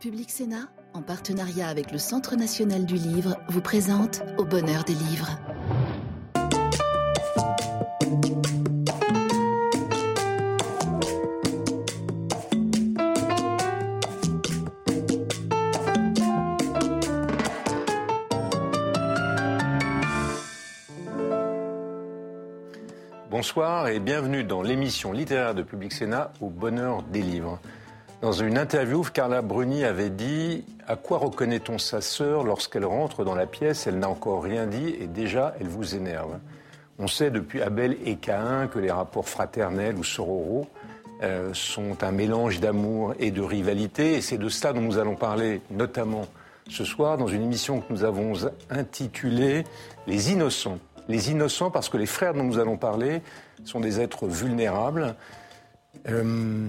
Public Sénat, en partenariat avec le Centre national du livre, vous présente Au bonheur des livres. Bonsoir et bienvenue dans l'émission littéraire de Public Sénat Au bonheur des livres. Dans une interview, Carla Bruni avait dit À quoi reconnaît-on sa sœur lorsqu'elle rentre dans la pièce? Elle n'a encore rien dit et déjà elle vous énerve. On sait depuis Abel et Caïn que les rapports fraternels ou sororaux euh, sont un mélange d'amour et de rivalité et c'est de cela dont nous allons parler notamment ce soir dans une émission que nous avons intitulée Les innocents. Les innocents parce que les frères dont nous allons parler sont des êtres vulnérables. Euh,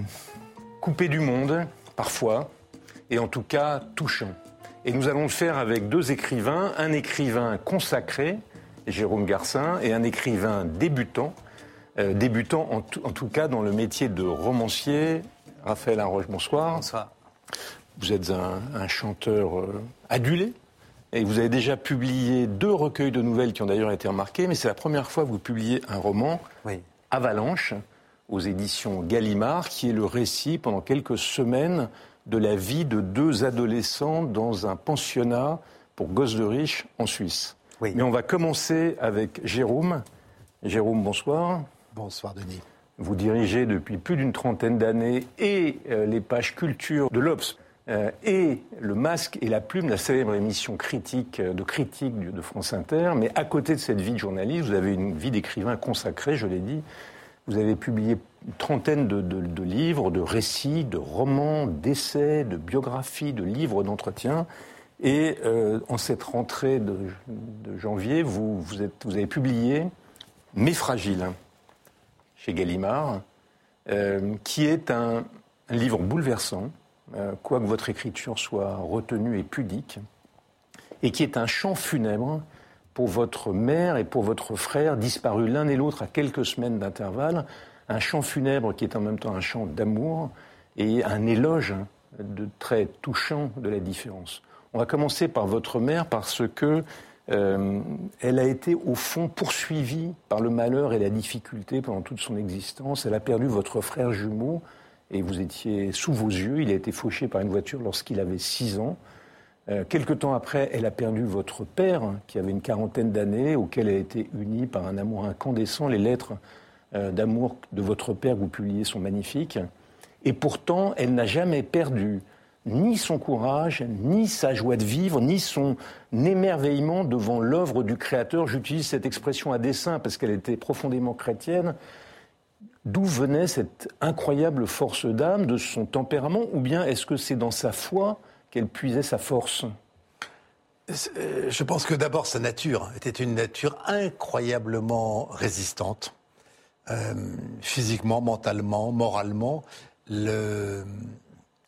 coupé du monde, parfois, et en tout cas touchant. Et nous allons le faire avec deux écrivains, un écrivain consacré, Jérôme Garcin, et un écrivain débutant, euh, débutant en, tout cas dans le métier de romancier. Raphaël Arroche, bonsoir. Bonsoir. Vous êtes un, chanteur euh, adulé, et vous avez déjà publié deux recueils de nouvelles qui ont d'ailleurs été remarqués, mais c'est la première fois que vous publiez un roman, oui. Avalanche, aux éditions Gallimard, qui est le récit pendant quelques semaines de la vie de deux adolescents dans un pensionnat pour gosses de riches en Suisse. Mais on va commencer avec Jérôme. Jérôme, bonsoir. Bonsoir, Denis. Vous dirigez depuis plus d'une trentaine d'années et euh, les pages culture de l'Obs euh, et Le Masque et la Plume, la célèbre émission critique euh, de critique de France Inter. Mais à côté de cette vie de journaliste, vous avez une vie d'écrivain consacrée, je l'ai dit, vous avez publié une trentaine de, livres, de récits, de romans, d'essais, de biographies, de livres d'entretien. Et euh, en cette rentrée de, janvier, vous, avez publié Mes fragiles chez Gallimard, euh, qui est un, livre bouleversant, euh, quoique votre écriture soit retenue et pudique, et qui est un chant funèbre pour votre mère et pour votre frère, disparus l'un et l'autre à quelques semaines d'intervalle, un chant funèbre qui est en même temps un chant d'amour et un éloge de très touchant de la différence. On va commencer par votre mère parce que euh, elle a été au fond poursuivie par le malheur et la difficulté pendant toute son existence. Elle a perdu votre frère jumeau et vous étiez sous vos yeux. Il a été fauché par une voiture lorsqu'il avait six ans. Euh, quelque temps après, elle a perdu votre père, qui avait une quarantaine d'années, auquel elle a été unie par un amour incandescent. Les lettres euh, d'amour de votre père que vous publiez sont magnifiques. Et pourtant, elle n'a jamais perdu ni son courage, ni sa joie de vivre, ni son émerveillement devant l'œuvre du Créateur. J'utilise cette expression à dessein parce qu'elle était profondément chrétienne. D'où venait cette incroyable force d'âme, de son tempérament, ou bien est-ce que c'est dans sa foi qu'elle puisait sa force euh, Je pense que d'abord sa nature était une nature incroyablement résistante, euh, physiquement, mentalement, moralement. Le...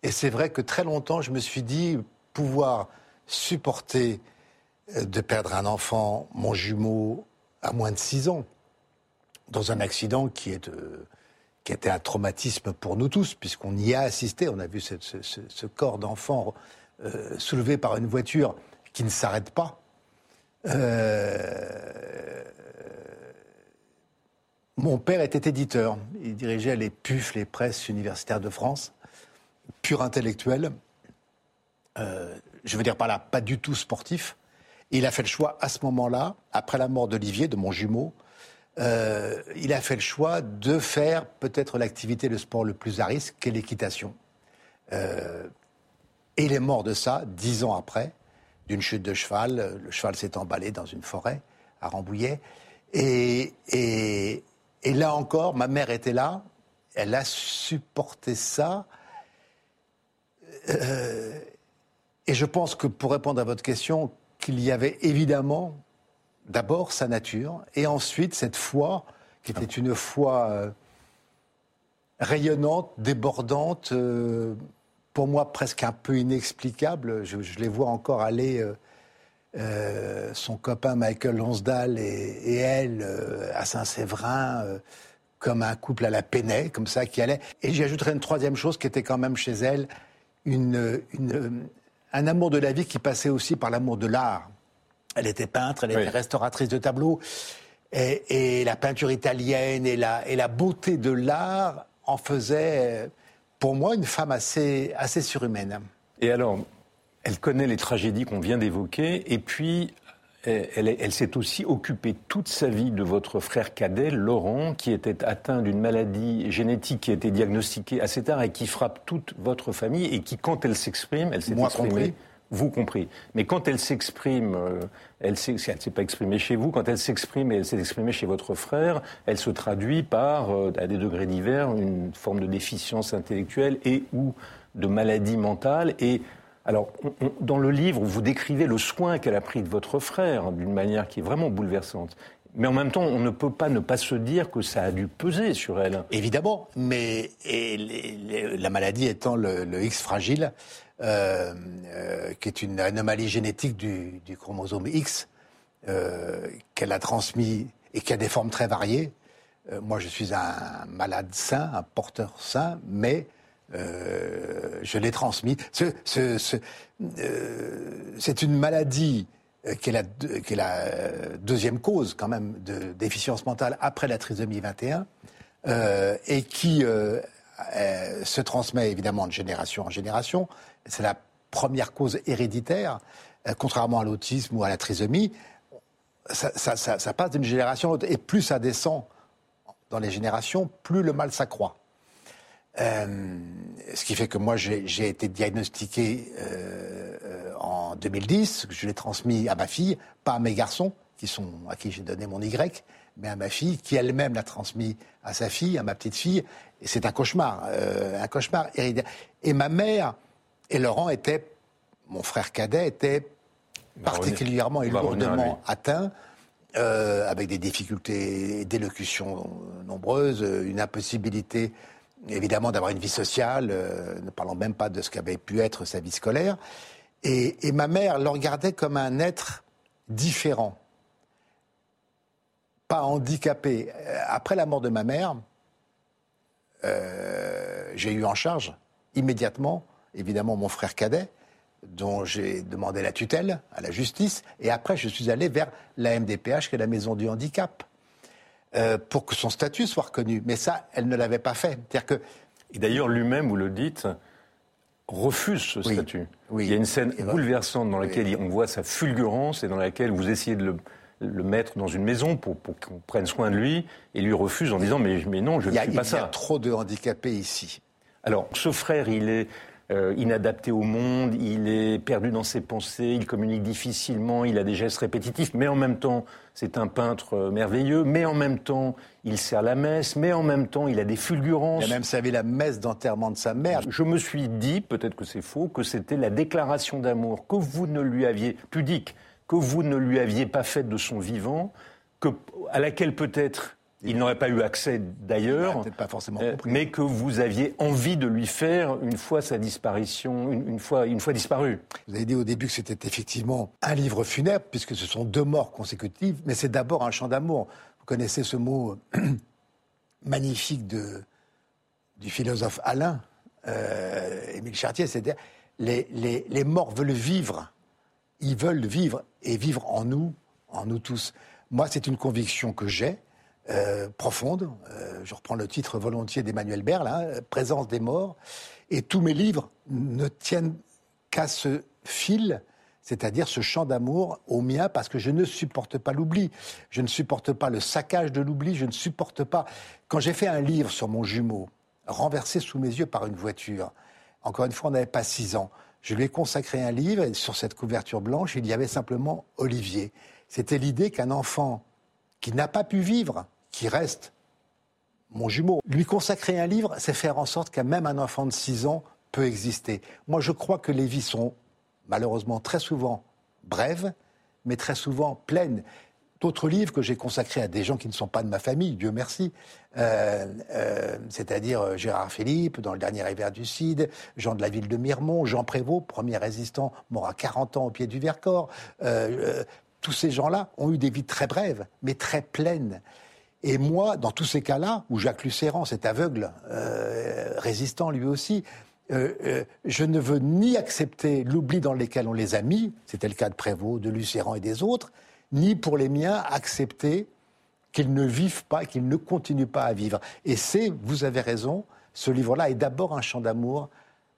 Et c'est vrai que très longtemps, je me suis dit pouvoir supporter euh, de perdre un enfant, mon jumeau, à moins de 6 ans, dans un accident qui est qui était un traumatisme pour nous tous, puisqu'on y a assisté. On a vu ce, corps d'enfant euh, soulevé par une voiture qui ne s'arrête pas. Euh, mon père était éditeur. Il dirigeait les PUF, les presses universitaires de France, pur intellectuel. Euh, je veux dire par là, pas du tout sportif. il a fait le choix à ce moment-là, après la mort d'Olivier, de mon jumeau, euh, il a fait le choix de faire peut-être l'activité de sport le plus à risque, qu'est l'équitation. Euh, et il est mort de ça dix ans après, d'une chute de cheval. Le cheval s'est emballé dans une forêt à Rambouillet. Et, là encore, ma mère était là, elle a supporté ça. Euh, et je pense que pour répondre à votre question, qu'il y avait évidemment d'abord sa nature, et ensuite cette foi, qui était une foi euh, rayonnante, débordante, euh, pour moi presque un peu inexplicable. Je, les vois encore aller, euh, son copain Michael Lonsdale et, elle, à Saint-Séverin, comme un couple à la Penney, comme ça, qui allait. Et j'y ajouterais une troisième chose qui était quand même chez elle, une, un amour de la vie qui passait aussi par l'amour de l'art. Elle était peintre, elle était restauratrice de tableaux. Et, la peinture italienne et la, et la beauté de l'art en faisaient, pour moi, une femme assez, assez surhumaine. Et alors, elle connaît les tragédies qu'on vient d'évoquer, et puis elle, s'est aussi occupée toute sa vie de votre frère cadet, Laurent, qui était atteint d'une maladie génétique qui a été diagnostiquée assez tard et qui frappe toute votre famille et qui, quand elle s'exprime, elle s'est exprimée. Vous compris. Mais quand elle s'exprime, euh, elle ne s'est pas exprimée chez vous, quand elle s'exprime et elle s'est exprimée chez votre frère, elle se traduit par, euh, à des degrés divers, une forme de déficience intellectuelle et ou de maladie mentale. Et alors, dans le livre, vous décrivez le soin qu'elle a pris de votre frère d'une manière qui est vraiment bouleversante. Mais en même temps, on ne peut pas ne pas se dire que ça a dû peser sur elle. Évidemment, mais la maladie étant le, X fragile, euh, euh, qui est une anomalie génétique du, chromosome X, euh, qu'elle a transmis et qui a des formes très variées. moi, je suis un malade sain, un porteur sain, mais je l'ai transmis. C'est une maladie qui est, la, qui est, la, deuxième cause quand même de déficience mentale après la trisomie 21 et qui se transmet évidemment de génération en génération. C'est la première cause héréditaire, contrairement à l'autisme ou à la trisomie. Ça, passe d'une génération à l'autre et plus ça descend dans les générations, plus le mal s'accroît. Euh, ce qui fait que moi, j'ai été diagnostiqué euh, euh, en 2010, je l'ai transmis à ma fille, pas à mes garçons, qui sont, à qui j'ai donné mon Y, mais à ma fille, qui elle-même l'a transmis à sa fille, à ma petite fille. Et c'est un cauchemar, un cauchemar Et ma mère et Laurent étaient, mon frère cadet était particulièrement et lourdement atteint. avec des difficultés d'élocution nombreuses, une impossibilité évidemment d'avoir une vie sociale, euh, ne parlons même pas de ce qu'avait pu être sa vie scolaire. Et, ma mère le regardait comme un être différent, pas handicapé. Après la mort de ma mère, euh, j'ai eu en charge immédiatement, évidemment, mon frère cadet, dont j'ai demandé la tutelle à la justice, et après je suis allé vers la MDPH, qui est la maison du handicap. Euh, pour que son statut soit reconnu. Mais ça, elle ne l'avait pas fait. C'est-à-dire que... Et d'ailleurs, lui-même, vous le dites, refuse ce statut. Il y a une scène bouleversante dans laquelle on voit sa fulgurance et dans laquelle vous essayez de le, mettre dans une maison pour, qu'on prenne soin de lui et lui refuse en disant mais, mais non, je ne suis pas ça. Il y a trop de handicapés ici. Alors, ce frère, il est euh, inadapté au monde, il est perdu dans ses pensées, il communique difficilement, il a des gestes répétitifs, mais en même temps, c'est un peintre euh, merveilleux, mais en même temps, il sert la messe, mais en même temps, il a des fulgurances. Il a même servi la messe d'enterrement de sa mère. Je me suis dit, peut-être que c'est faux, que c'était la déclaration d'amour que vous ne lui aviez, pudique, que vous ne lui aviez pas faite de son vivant, que, à laquelle peut-être il n'aurait pas eu accès d'ailleurs, pas forcément euh, mais que vous aviez envie de lui faire une fois sa disparition, une, fois, une fois disparu. Vous avez dit au début que c'était effectivement un livre funèbre, puisque ce sont deux morts consécutives, mais c'est d'abord un chant d'amour. Vous connaissez ce mot magnifique de, du philosophe Alain, euh, Émile Chartier, c'est-à-dire les, les, les morts veulent vivre, ils veulent vivre et vivre en nous, en nous tous. Moi, c'est une conviction que j'ai euh, profonde. Euh, je reprends le titre volontiers d'Emmanuel Berle, hein, Présence des morts. Et tous mes livres ne tiennent qu'à ce fil, c'est-à-dire ce chant d'amour au mien, parce que je ne supporte pas l'oubli. Je ne supporte pas le saccage de l'oubli. Je ne supporte pas. Quand j'ai fait un livre sur mon jumeau, renversé sous mes yeux par une voiture, encore une fois, on n'avait pas six ans. Je lui ai consacré un livre et sur cette couverture blanche, il y avait simplement Olivier. C'était l'idée qu'un enfant qui n'a pas pu vivre qui reste mon jumeau. Lui consacrer un livre, c'est faire en sorte qu'un même un enfant de 6 ans peut exister. Moi, je crois que les vies sont malheureusement très souvent brèves, mais très souvent pleines. D'autres livres que j'ai consacrés à des gens qui ne sont pas de ma famille, Dieu merci, euh, euh, c'est-à-dire euh, Gérard Philippe dans le dernier hiver du Cid, Jean de la ville de Miremont, Jean Prévost, premier résistant, mort à 40 ans au pied du Vercors. Tous ces gens-là ont eu des vies très brèves, mais très pleines. Et moi, dans tous ces cas-là, où Jacques Lucéran, cet aveugle, euh, résistant lui aussi, je ne veux ni accepter l'oubli dans lequel on les a mis, c'était le cas de Prévost, de Lucéran et des autres, ni pour les miens accepter qu'ils ne vivent pas, qu'ils ne continuent pas à vivre. Et c'est, vous avez raison, ce livre-là est d'abord un chant d'amour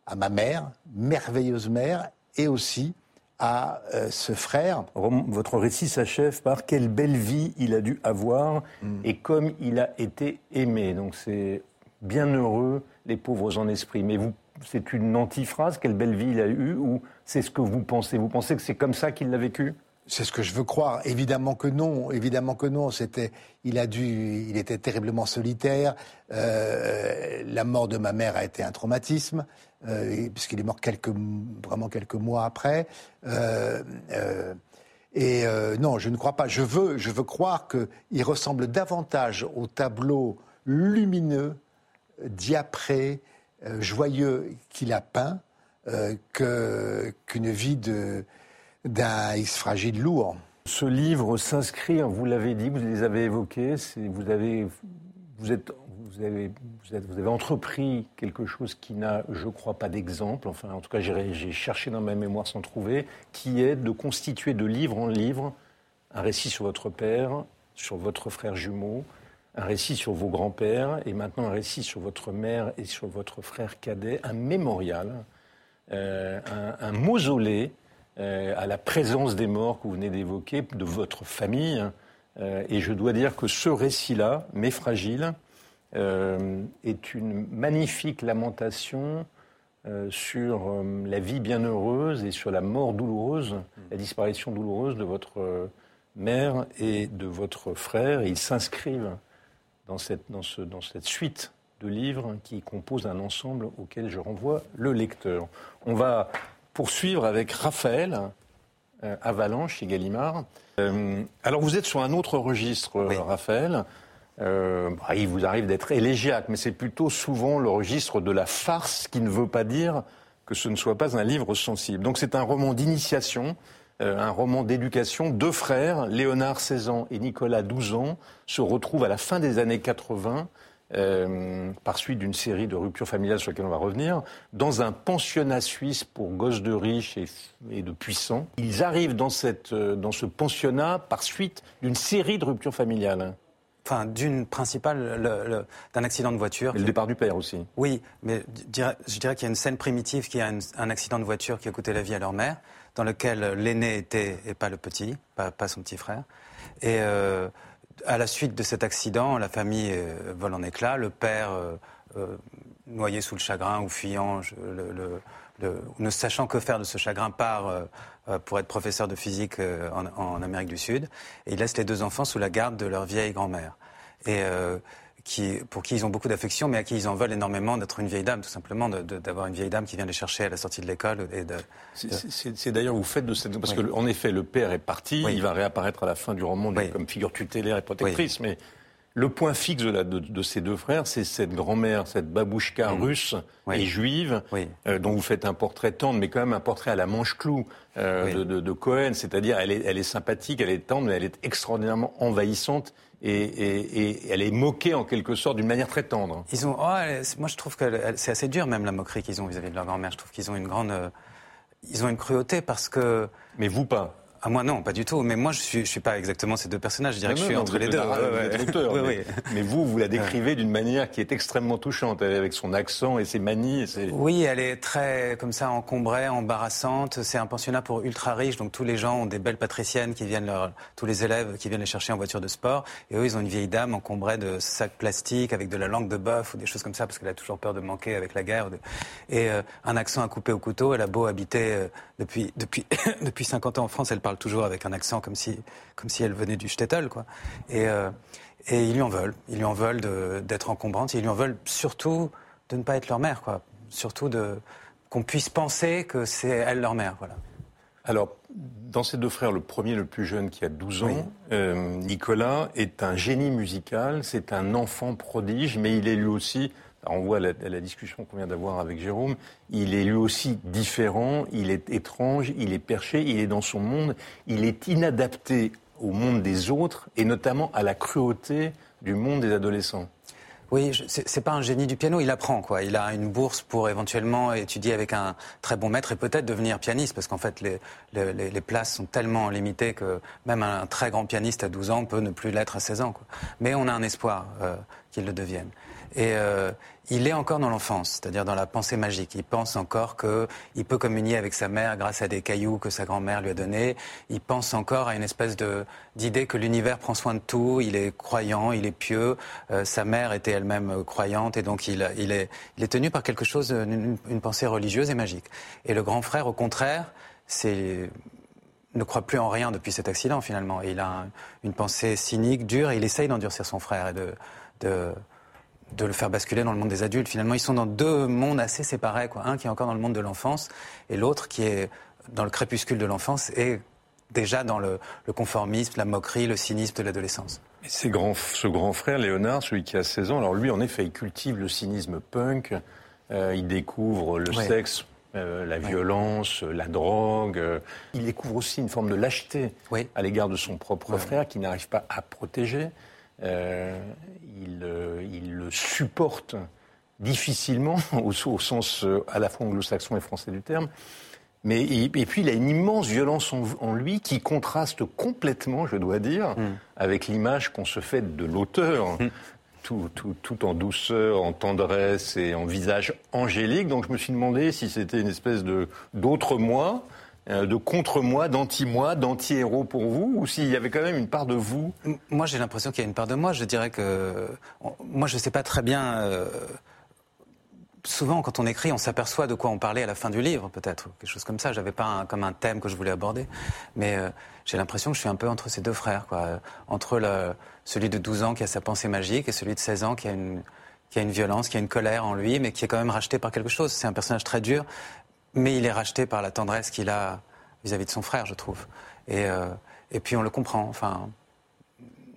à ma mère, merveilleuse mère, et aussi à euh, ce frère. Votre récit s'achève par quelle belle vie il a dû avoir mm. et comme il a été aimé. Donc c'est bien heureux les pauvres en esprit. Mais vous, c'est une antiphrase, quelle belle vie il a eue, ou c'est ce que vous pensez? Vous pensez que c'est comme ça qu'il l'a vécu? C'est ce que je veux croire. Évidemment que non. Évidemment que non. C'était, il a dû, il était terriblement solitaire. Euh, la mort de ma mère a été un traumatisme euh, puisqu'il est mort vraiment quelques mois après. Euh, et non, je ne crois pas. Je veux, je veux croire qu'il ressemble davantage au tableau lumineux, diapré, joyeux qu'il a peint qu'une vie de d'un X fragile lourd. Ce livre s'inscrit, vous l'avez dit, vous les avez évoqués, vous avez, vous êtes, vous avez, vous, avez entrepris quelque chose qui n'a, je crois, pas d'exemple. Enfin, en tout cas, j'ai cherché dans ma mémoire sans trouver, qui est de constituer de livre en livre un récit sur votre père, sur votre frère jumeau, un récit sur vos grands-pères, et maintenant un récit sur votre mère et sur votre frère cadet, un mémorial, euh, un, mausolée à la présence des morts que vous venez d'évoquer, de votre famille. Euh, et je dois dire que ce récit-là, mais fragile, euh, est une magnifique lamentation sur la vie bienheureuse et sur la mort douloureuse, la disparition douloureuse de votre mère et de votre frère. Ils s'inscrivent dans cette, dans, ce, dans cette suite de livres qui composent un ensemble auquel je renvoie le lecteur. On va poursuivre avec Raphaël euh, Avalanche chez Gallimard. Euh, alors vous êtes sur un autre registre, Raphaël. Euh, bah, il vous arrive d'être élégiaque, mais c'est plutôt souvent le registre de la farce qui ne veut pas dire que ce ne soit pas un livre sensible. Donc c'est un roman d'initiation, un roman d'éducation. Deux frères, Léonard 16 ans et Nicolas 12 ans, se retrouvent à la fin des années 80 euh, par suite d'une série de ruptures familiales sur lesquelles on va revenir, dans un pensionnat suisse pour gosses de riches et, de puissants. Ils arrivent dans, cette, euh, dans ce pensionnat par suite d'une série de ruptures familiales. Enfin, d'une principale, d'un accident de voiture. Et le départ du père aussi. Oui, mais je dirais, qu'il y a une scène primitive qui a un accident de voiture qui a coûté la vie à leur mère, dans lequel l'aîné était et pas le petit, pas, pas son petit frère. Et euh, à la suite de cet accident, la famille euh, vole en éclats. Le père, euh, euh, noyé sous le chagrin ou fuyant, ne sachant que faire de ce chagrin, part pour être professeur de physique en, Amérique du Sud. Et il laisse les deux enfants sous la garde de leur vieille grand-mère. Et pour qui ils ont beaucoup d'affection, mais à qui ils en veulent énormément d'être une vieille dame, tout simplement, d'avoir une vieille dame qui vient les chercher à la sortie de l'école. C'est d'ailleurs, vous faites de cette... Parce qu'en en effet, le père est parti, il va réapparaître à la fin du roman comme figure tutélaire et protectrice, mais le point fixe de, ces deux frères, c'est cette grand-mère, cette babouchka mm. russe et juive, euh, dont vous faites un portrait tendre, mais quand même un portrait à la manche-clou euh, de, Cohen. C'est-à-dire, elle est, elle est sympathique, elle est tendre, mais elle est extraordinairement envahissante et, elle est moquée en quelque sorte d'une manière très tendre. Ils ont, oh, moi je trouve que c'est assez dur même la moquerie qu'ils ont vis-à-vis de leur grand-mère. Je trouve qu'ils ont une grande, euh, ils ont une cruauté parce que. Mais vous pas. Ah, moi, non, pas du tout. Mais moi, je suis, je suis pas exactement ces deux personnages. Je dirais que je suis entre les deux. mais, vous, vous la décrivez d'une manière qui est extrêmement touchante, avec son accent et ses manies. oui, elle est très, comme ça, encombrée, embarrassante. C'est un pensionnat pour ultra riches, donc tous les gens ont des belles patriciennes qui viennent leur, tous les élèves qui viennent les chercher en voiture de sport. Et eux, ils ont une vieille dame encombrée de sacs plastiques avec de la langue de bœuf ou des choses comme ça, parce qu'elle a toujours peur de manquer avec la guerre. Et euh, un accent à couper au couteau. Elle a beau habiter euh, depuis, depuis, depuis 50 ans en France, elle parle toujours avec un accent comme si, comme si elle venait du shtetl, quoi. Et, euh, et ils lui en veulent. Ils lui en veulent d'être encombrante. Ils lui en veulent surtout de ne pas être leur mère, quoi. Surtout de qu'on puisse penser que c'est elle leur mère, voilà. Alors, dans ces deux frères, le premier, le plus jeune, qui a 12 ans, euh, Nicolas, est un génie musical, c'est un enfant prodige, mais il est lui aussi on voit la, discussion qu'on vient d'avoir avec Jérôme, il est lui aussi différent, il est étrange, il est perché, il est dans son monde, il est inadapté au monde des autres et notamment à la cruauté du monde des adolescents. Oui, c'est pas un génie du piano, il apprend quoi. Il a une bourse pour éventuellement étudier avec un très bon maître et peut-être devenir pianiste parce qu'en fait les, places sont tellement limitées que même un très grand pianiste à 12 ans peut ne plus l'être à 16 ans. Mais on a un espoir euh, qu'il le devienne. Et euh, il est encore dans l'enfance, c'est-à-dire dans la pensée magique. Il pense encore qu'il peut communier avec sa mère grâce à des cailloux que sa grand-mère lui a donnés. Il pense encore à une espèce d'idée que l'univers prend soin de tout. Il est croyant, il est pieux. Euh, sa mère était elle-même croyante et donc il, est, tenu par quelque chose, une, pensée religieuse et magique. Et le grand frère, au contraire, ne croit plus en rien depuis cet accident finalement. Il a une pensée cynique, dure, et il essaye d'endurcir son frère et de, de de le faire basculer dans le monde des adultes. Finalement, ils sont dans deux mondes assez séparés. Quoi. Un qui est encore dans le monde de l'enfance et l'autre qui est dans le crépuscule de l'enfance et déjà dans le, conformisme, la moquerie, le cynisme de l'adolescence. ce grand frère, Léonard, celui qui a 16 ans, alors lui, en effet, il cultive le cynisme punk, euh, il découvre le sexe, euh, la violence, la drogue. Euh, il découvre aussi une forme de lâcheté à l'égard de son propre frère qui n'arrive pas à protéger. Euh, il, il, le supporte difficilement, au, sens euh, à la fois anglo-saxon et français du terme. Mais, et, puis il a une immense violence en, lui qui contraste complètement, je dois dire, mm. avec l'image qu'on se fait de l'auteur. Mm. Tout, tout, tout, en douceur, en tendresse et en visage angélique. Donc je me suis demandé si c'était une espèce de d'autre moi, euh, de contre-moi, d'anti-moi, d'anti-héros pour vous, ou s'il y avait quand même une part de vous Moi, j'ai l'impression qu'il y a une part de moi. Je dirais que moi, je ne sais pas très bien. Euh, souvent, quand on écrit, on s'aperçoit de quoi on parlait à la fin du livre, peut-être, quelque chose comme ça. J'avais pas comme un thème que je voulais aborder, mais euh, j'ai l'impression que je suis un peu entre ces deux frères, quoi. Entre celui de 12 ans qui a sa pensée magique et celui de 16 ans qui a une qui a une violence, qui a une colère en lui, mais qui est quand même racheté par quelque chose. C'est un personnage très dur, mais il est racheté par la tendresse qu'il a vis-à-vis de son frère, je trouve. Et, euh, et puis on le comprend. Enfin,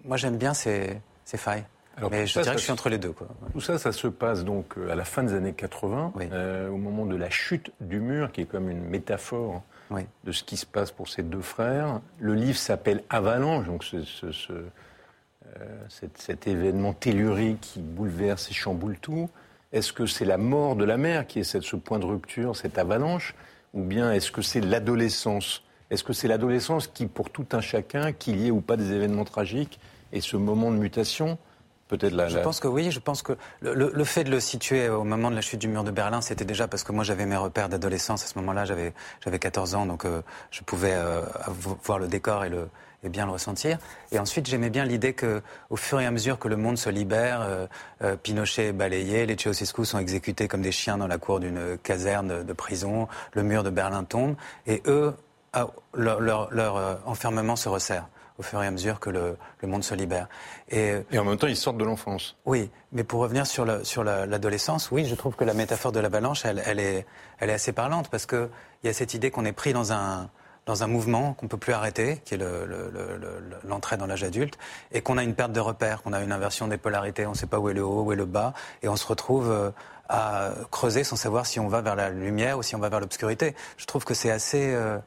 moi j'aime bien ces, ces failles. mais je dirais que je suis entre les deux. Quoi. Tout ça, ça se passe donc euh, à la fin des années 80, euh, au moment de la chute du mur, qui est comme une métaphore de ce qui se passe pour ces deux frères. Le livre s'appelle Avalanche, donc ce, ce, ce, cet, cet, événement tellurique qui bouleverse et chamboule tout. Est-ce que c'est la mort de la mère qui est ce point de rupture, cette avalanche Ou bien est-ce que c'est l'adolescence? Est-ce que c'est l'adolescence qui, pour tout un chacun, qu'il y ait ou pas des événements tragiques, et ce moment de mutation Peut-être la, Je pense que oui, je pense que le, fait de le situer au moment de la chute du mur de Berlin, c'était déjà parce que moi j'avais mes repères d'adolescence. À ce moment-là, j'avais, j'avais 14 ans, donc euh, je pouvais euh, voir le décor et le, et bien le ressentir. Et ensuite, j'aimais bien l'idée que, au fur et à mesure que le monde se libère, euh, euh, Pinochet est balayé, les Ceausescu sont exécutés comme des chiens dans la cour d'une caserne de, prison, le mur de Berlin tombe, et eux, leur, leur, euh, enfermement se resserre au fur et à mesure que le, le monde se libère. Et, et, en même temps, ils sortent de l'enfance. Oui, mais pour revenir sur, sur l'adolescence, oui, je trouve que la métaphore de l'avalanche, elle, elle, est, elle est assez parlante parce qu'il y a cette idée qu'on est pris dans un, dans un mouvement qu'on peut plus arrêter, qui est l'entrée dans l'âge adulte, et qu'on a une perte de repères, qu'on a une inversion des polarités, on ne sait pas où est le haut, où est le bas, et on se retrouve euh, à creuser sans savoir si on va vers la lumière ou si on va vers l'obscurité. Je trouve que c'est assez... Euh,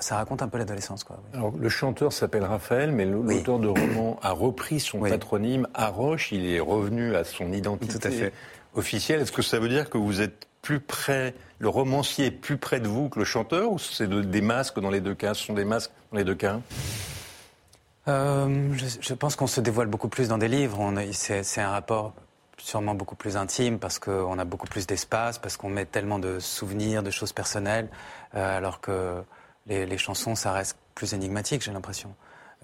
ça raconte un peu l'adolescence. Quoi. Alors, le chanteur s'appelle Raphaël, mais l'auteur de roman a repris son patronyme à Roche. Il est revenu à son identité officielle. Est-ce que ça veut dire que vous êtes plus près, le romancier est plus près de vous que le chanteur ou c'est des masques dans les deux cas Ce sont des masques dans les deux cas? Euh, je, pense qu'on se dévoile beaucoup plus dans des livres. C'est un rapport sûrement beaucoup plus intime parce qu'on a beaucoup plus d'espace, parce qu'on met tellement de souvenirs, de choses personnelles, euh, alors que les, chansons, ça reste plus énigmatique, j'ai l'impression.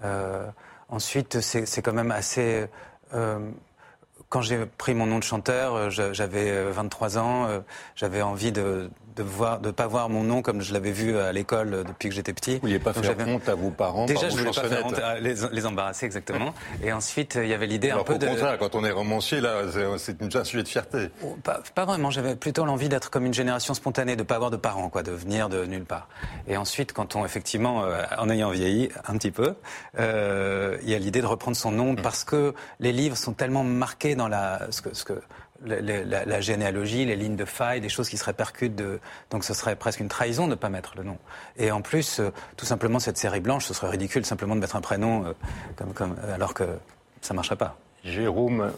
Euh, ensuite, c'est quand même assez quand j'ai pris mon nom de chanteur, j'avais 23 ans, j'avais envie de, de voir, de pas voir mon nom comme je l'avais vu à l'école depuis que j'étais petit. Vous vouliez pas faire honte à vos parents Déjà, je voulais pas faire honte à les, les, embarrasser exactement. Et ensuite, il y avait l'idée un peu de. Au contraire, quand on est romancier, là, c'est un sujet de fierté. Oh, pas, pas vraiment. J'avais plutôt l'envie d'être comme une génération spontanée, de pas avoir de parents, quoi, de venir de nulle part. Et ensuite, quand on effectivement, euh, en ayant vieilli un petit peu, euh, il y a l'idée de reprendre son nom mm. parce que les livres sont tellement marqués dans la ce que, ce que la, généalogie, les lignes de faille, des choses qui se répercutent. De... Donc ce serait presque une trahison de ne pas mettre le nom. Et en plus, euh, tout simplement, cette série blanche, ce serait ridicule simplement de mettre un prénom euh, comme, comme, alors que ça ne marcherait pas. Jérôme,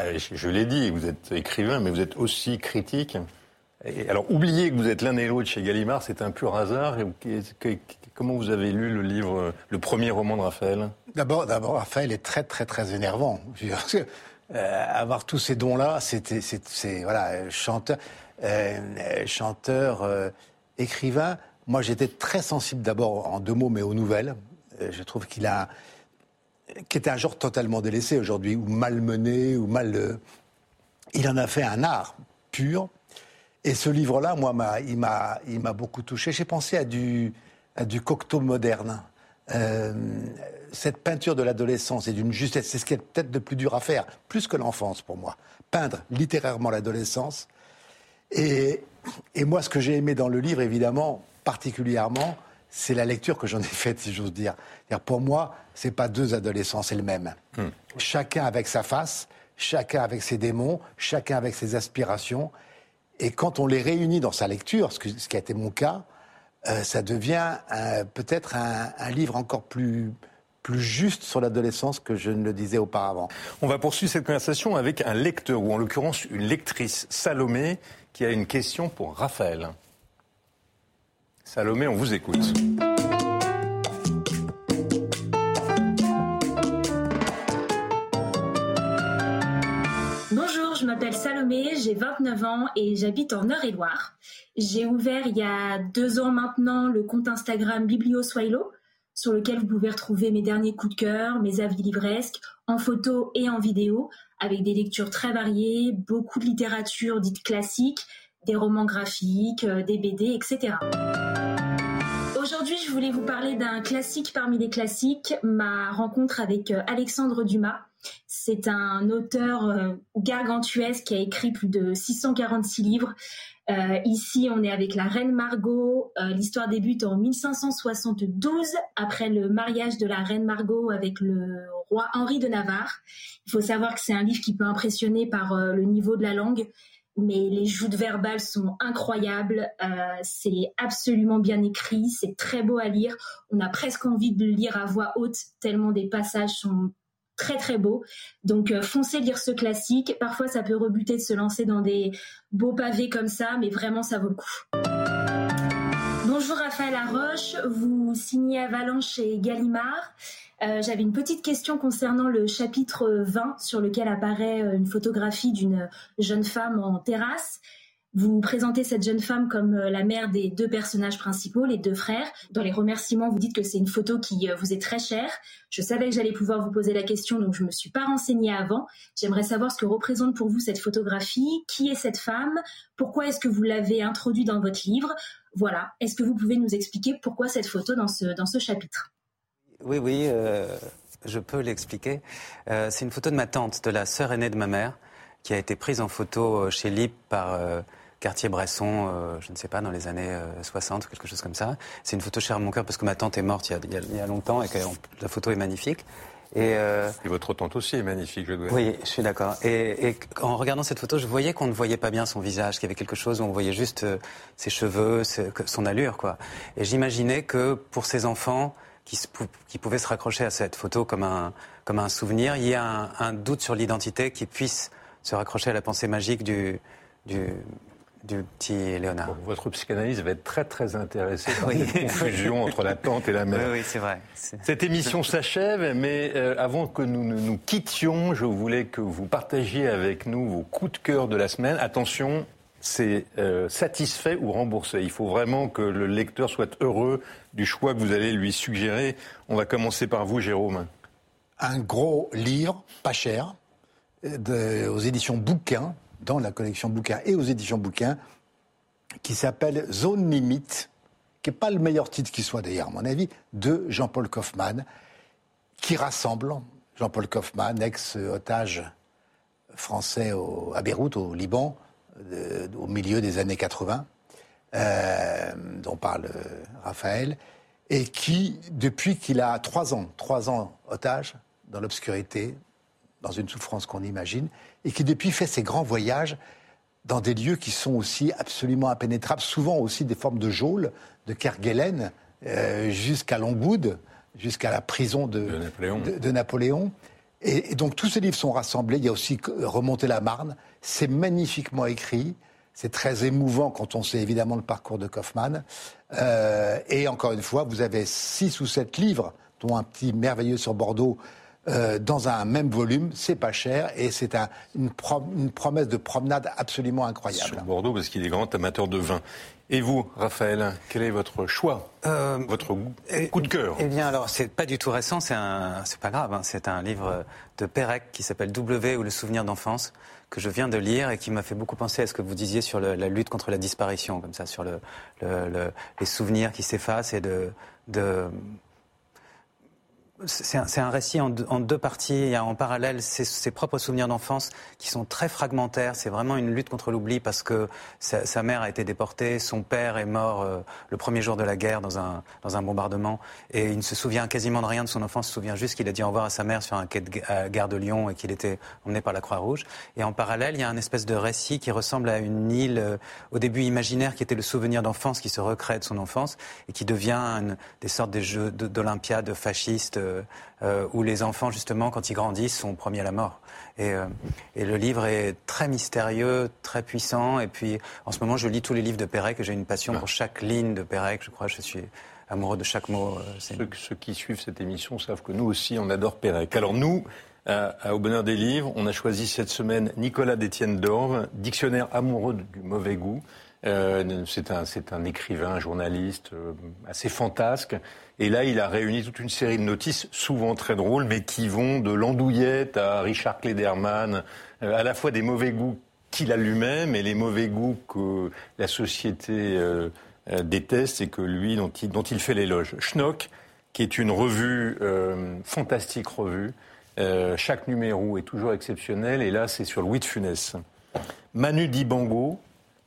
euh, je l'ai dit, vous êtes écrivain, mais vous êtes aussi critique. Et alors, oubliez que vous êtes l'un et l'autre chez Gallimard, c'est un pur hasard. Comment vous avez lu le livre, le premier roman de Raphaël? D'abord, d'abord, Raphaël est très, très, très énervant. Euh, avoir tous ces dons-là, c'était, c'est, voilà, chanteur, euh, chanteur, euh, écrivain. Moi, j'étais très sensible d'abord en deux mots, mais aux nouvelles. je trouve qu'il a, qui était un genre totalement délaissé aujourd'hui, ou malmené, ou mal. il en a fait un art pur. Et ce livre-là, moi, m'a, il m'a, il m'a beaucoup touché. J'ai pensé à du, à du Cocteau moderne. Euh, cette peinture de l'adolescence et d'une justesse, c'est ce qui est peut-être de plus dur à faire, plus que l'enfance pour moi. Peindre littérairement l'adolescence. Et, et, moi, ce que j'ai aimé dans le livre, évidemment, particulièrement, c'est la lecture que j'en ai faite, si j'ose dire. Pour moi, c'est pas deux adolescents, c'est le même. Hmm. Chacun avec sa face, chacun avec ses démons, chacun avec ses aspirations. Et quand on les réunit dans sa lecture, ce, qui a été mon cas, euh, ça devient euh, peut-être un, livre encore plus juste sur l'adolescence que je ne le disais auparavant. On va poursuivre cette conversation avec un lecteur, ou en l'occurrence une lectrice, Salomé, qui a une question pour Raphaël. Salomé, on vous écoute. Salomé, j'ai 29 ans et j'habite en Eure-et-Loire. J'ai ouvert il y a deux ans maintenant le compte Instagram Biblio sur lequel vous pouvez retrouver mes derniers coups de cœur, mes avis livresques, en photo et en vidéo, avec des lectures très variées, beaucoup de littérature dite classique, des romans graphiques, euh, des BD, etc. Aujourd'hui, je voulais vous parler d'un classique parmi les classiques, ma rencontre avec euh, Alexandre Dumas. C'est un auteur euh, gargantuesque qui a écrit plus de 646 livres euh, ici, on est avec la reine Margot. L'histoire débute en 1572, après le mariage de la reine Margot avec le roi Henri de Navarre. Il faut savoir que c'est un livre qui peut impressionner par le niveau de la langue, mais les joutes verbales sont incroyables. c'est absolument bien écrit, c'est très beau à lire. On a presque envie de le lire à voix haute, tellement des passages sont très très beau. Donc euh, foncez lire ce classique. Parfois ça peut rebuter de se lancer dans des beaux pavés comme ça, mais vraiment ça vaut le coup. Bonjour Raphaël Laroche, vous signez à Valence chez Gallimard. Euh, j'avais une petite question concernant le chapitre 20 sur lequel apparaît euh, une photographie d'une jeune femme en terrasse. Vous présentez cette jeune femme comme euh, la mère des deux personnages principaux, les deux frères. Dans les remerciements, vous dites que c'est une photo qui euh, vous est très chère. Je savais que j'allais pouvoir vous poser la question, donc je me suis pas renseignée avant. J'aimerais savoir ce que représente pour vous cette photographie. Qui est cette femme? Pourquoi est-ce que vous l'avez introduite dans votre livre? Voilà. Est-ce que vous pouvez nous expliquer pourquoi cette photo dans ce, dans ce chapitre? Oui, oui, euh, je peux l'expliquer. c'est une photo de ma tante, de la sœur aînée de ma mère, qui a été prise en photo chez Lip par Cartier-Bresson, euh, je ne sais pas, dans les années 60 euh, ou quelque chose comme ça. C'est une photo chère à mon cœur parce que ma tante est morte il y a, il y a, longtemps et que la photo est magnifique. Et, euh, et, votre tante aussi est magnifique, je dois dire. Oui, je suis d'accord. Et, et, en regardant cette photo, je voyais qu'on ne voyait pas bien son visage, qu'il y avait quelque chose où on voyait juste ses cheveux, son allure, quoi. Et j'imaginais que pour ces enfants qui, qui, pouvaient se raccrocher à cette photo comme un, comme un souvenir, il y a un, un doute sur l'identité qui puisse se raccrocher à la pensée magique du, du, du petit Léonard. votre psychanalyse va être très très intéressée par oui. cette confusion entre la tante et la mère. Oui, oui c'est vrai. Cette émission s'achève, mais euh, avant que nous ne nous quittions, je voulais que vous partagiez avec nous vos coups de cœur de la semaine. Attention, c'est euh, satisfait ou remboursé. Il faut vraiment que le lecteur soit heureux du choix que vous allez lui suggérer. On va commencer par vous, Jérôme. Un gros livre, pas cher, aux éditions Bouquin, dans la collection bouquin et aux éditions bouquins, qui s'appelle Zone Limite, qui n'est pas le meilleur titre qui soit d'ailleurs, à mon avis, de Jean-Paul Kaufmann, qui rassemble Jean-Paul Kaufmann, ex-otage français à Beyrouth, au Liban, au milieu des années 80, euh, dont parle Raphaël, et qui, depuis qu'il a trois ans, trois ans otage, dans l'obscurité, dans une souffrance qu'on imagine, et qui depuis fait ses grands voyages dans des lieux qui sont aussi absolument impénétrables, souvent aussi des formes de geôle, de Kerguelen euh, jusqu'à Longwood, jusqu'à la prison de, Napoléon. De, Napoléon. Et, donc tous ces livres sont rassemblés. Il y a aussi Remonter la Marne. C'est magnifiquement écrit. C'est très émouvant quand on sait évidemment le parcours de Kaufmann. Euh, et encore une fois, vous avez six ou sept livres, dont un petit merveilleux sur Bordeaux, euh, dans un même volume, c'est pas cher et c'est un, une, promesse de promenade absolument incroyable. Sur Bordeaux, parce qu'il est grand amateur de vin. Et vous, Raphaël, quel est votre choix, euh, votre coup de cœur? Eh bien, alors, c'est pas du tout récent, c'est c'est pas grave, hein, c'est un livre de Pérec qui s'appelle W ou le souvenir d'enfance que je viens de lire et qui m'a fait beaucoup penser à ce que vous disiez sur la lutte contre la disparition, comme ça, sur le, les souvenirs qui s'effacent et de, de c'est un, récit en deux, parties. Il y a en parallèle ses, propres souvenirs d'enfance qui sont très fragmentaires. C'est vraiment une lutte contre l'oubli parce que sa, mère a été déportée, son père est mort euh, le premier jour de la guerre dans un, dans un bombardement et il ne se souvient quasiment de rien de son enfance. Il se souvient juste qu'il a dit au revoir à sa mère sur un quai de gare de Lyon et qu'il était emmené par la Croix-Rouge. Et en parallèle, il y a un espèce de récit qui ressemble à une île euh, au début imaginaire qui était le souvenir d'enfance qui se recrée de son enfance et qui devient des sortes de jeux d'Olympiade fascistes où les enfants, justement, quand ils grandissent, sont promis à la mort. Et, euh, et, le livre est très mystérieux, très puissant. Et puis, en ce moment, je lis tous les livres de Pérec. J'ai une passion pour chaque ligne de Pérec. Je crois, je suis amoureux de chaque mot. Ceux, ceux, qui suivent cette émission savent que nous aussi, on adore Pérec. Alors nous, au bonheur des livres, on a choisi cette semaine Nicolas d'Étienne Dorve, dictionnaire amoureux du mauvais goût. Euh, c'est un, écrivain, un journaliste euh, assez fantasque. Et là, il a réuni toute une série de notices, souvent très drôles, mais qui vont de l'andouillette à Richard Klederman, euh, à la fois des mauvais goûts qu'il a lui-même et les mauvais goûts que la société déteste et que lui, dont il, dont il fait l'éloge. Schnock, qui est une revue, fantastique revue. chaque numéro est toujours exceptionnel et là, c'est sur Louis de Funès. Manu Dibango,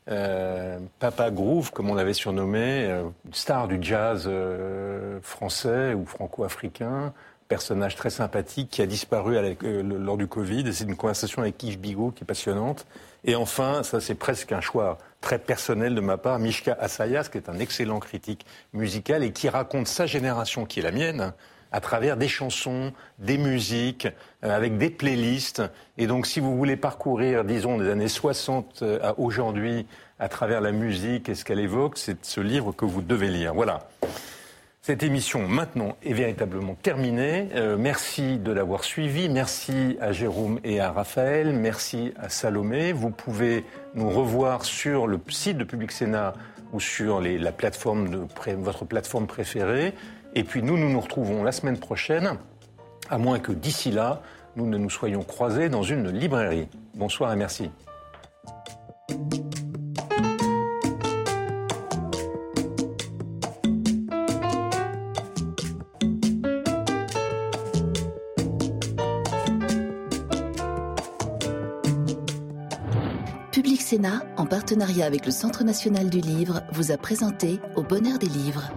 euh, Papa Groove, comme on l'avait surnommé, euh, star du jazz euh, français ou franco-africain, personnage très sympathique qui a disparu lors du Covid. C'est une conversation avec Yves Bigot qui est passionnante. Et enfin, ça c'est presque un choix très personnel de ma part, Mishka Assayas, qui est un excellent critique musical et qui raconte sa génération, qui est la mienne, à travers des chansons, des musiques, euh, avec des playlists. Et donc, si vous voulez parcourir, disons, des années 60 euh, à aujourd'hui, à travers la musique et ce qu'elle évoque, c'est ce livre que vous devez lire. Voilà. Cette émission maintenant est véritablement terminée. Euh, merci de l'avoir suivi. Merci à Jérôme et à Raphaël. Merci à Salomé. Vous pouvez nous revoir sur le site de Public Sénat ou sur les, la plateforme de votre plateforme préférée. Et puis nous, nous nous retrouvons la semaine prochaine, à moins que d'ici là, nous ne nous soyons croisés dans une librairie. Bonsoir et merci. Public Sénat, en partenariat avec le Centre national du livre, vous a présenté Au bonheur des livres.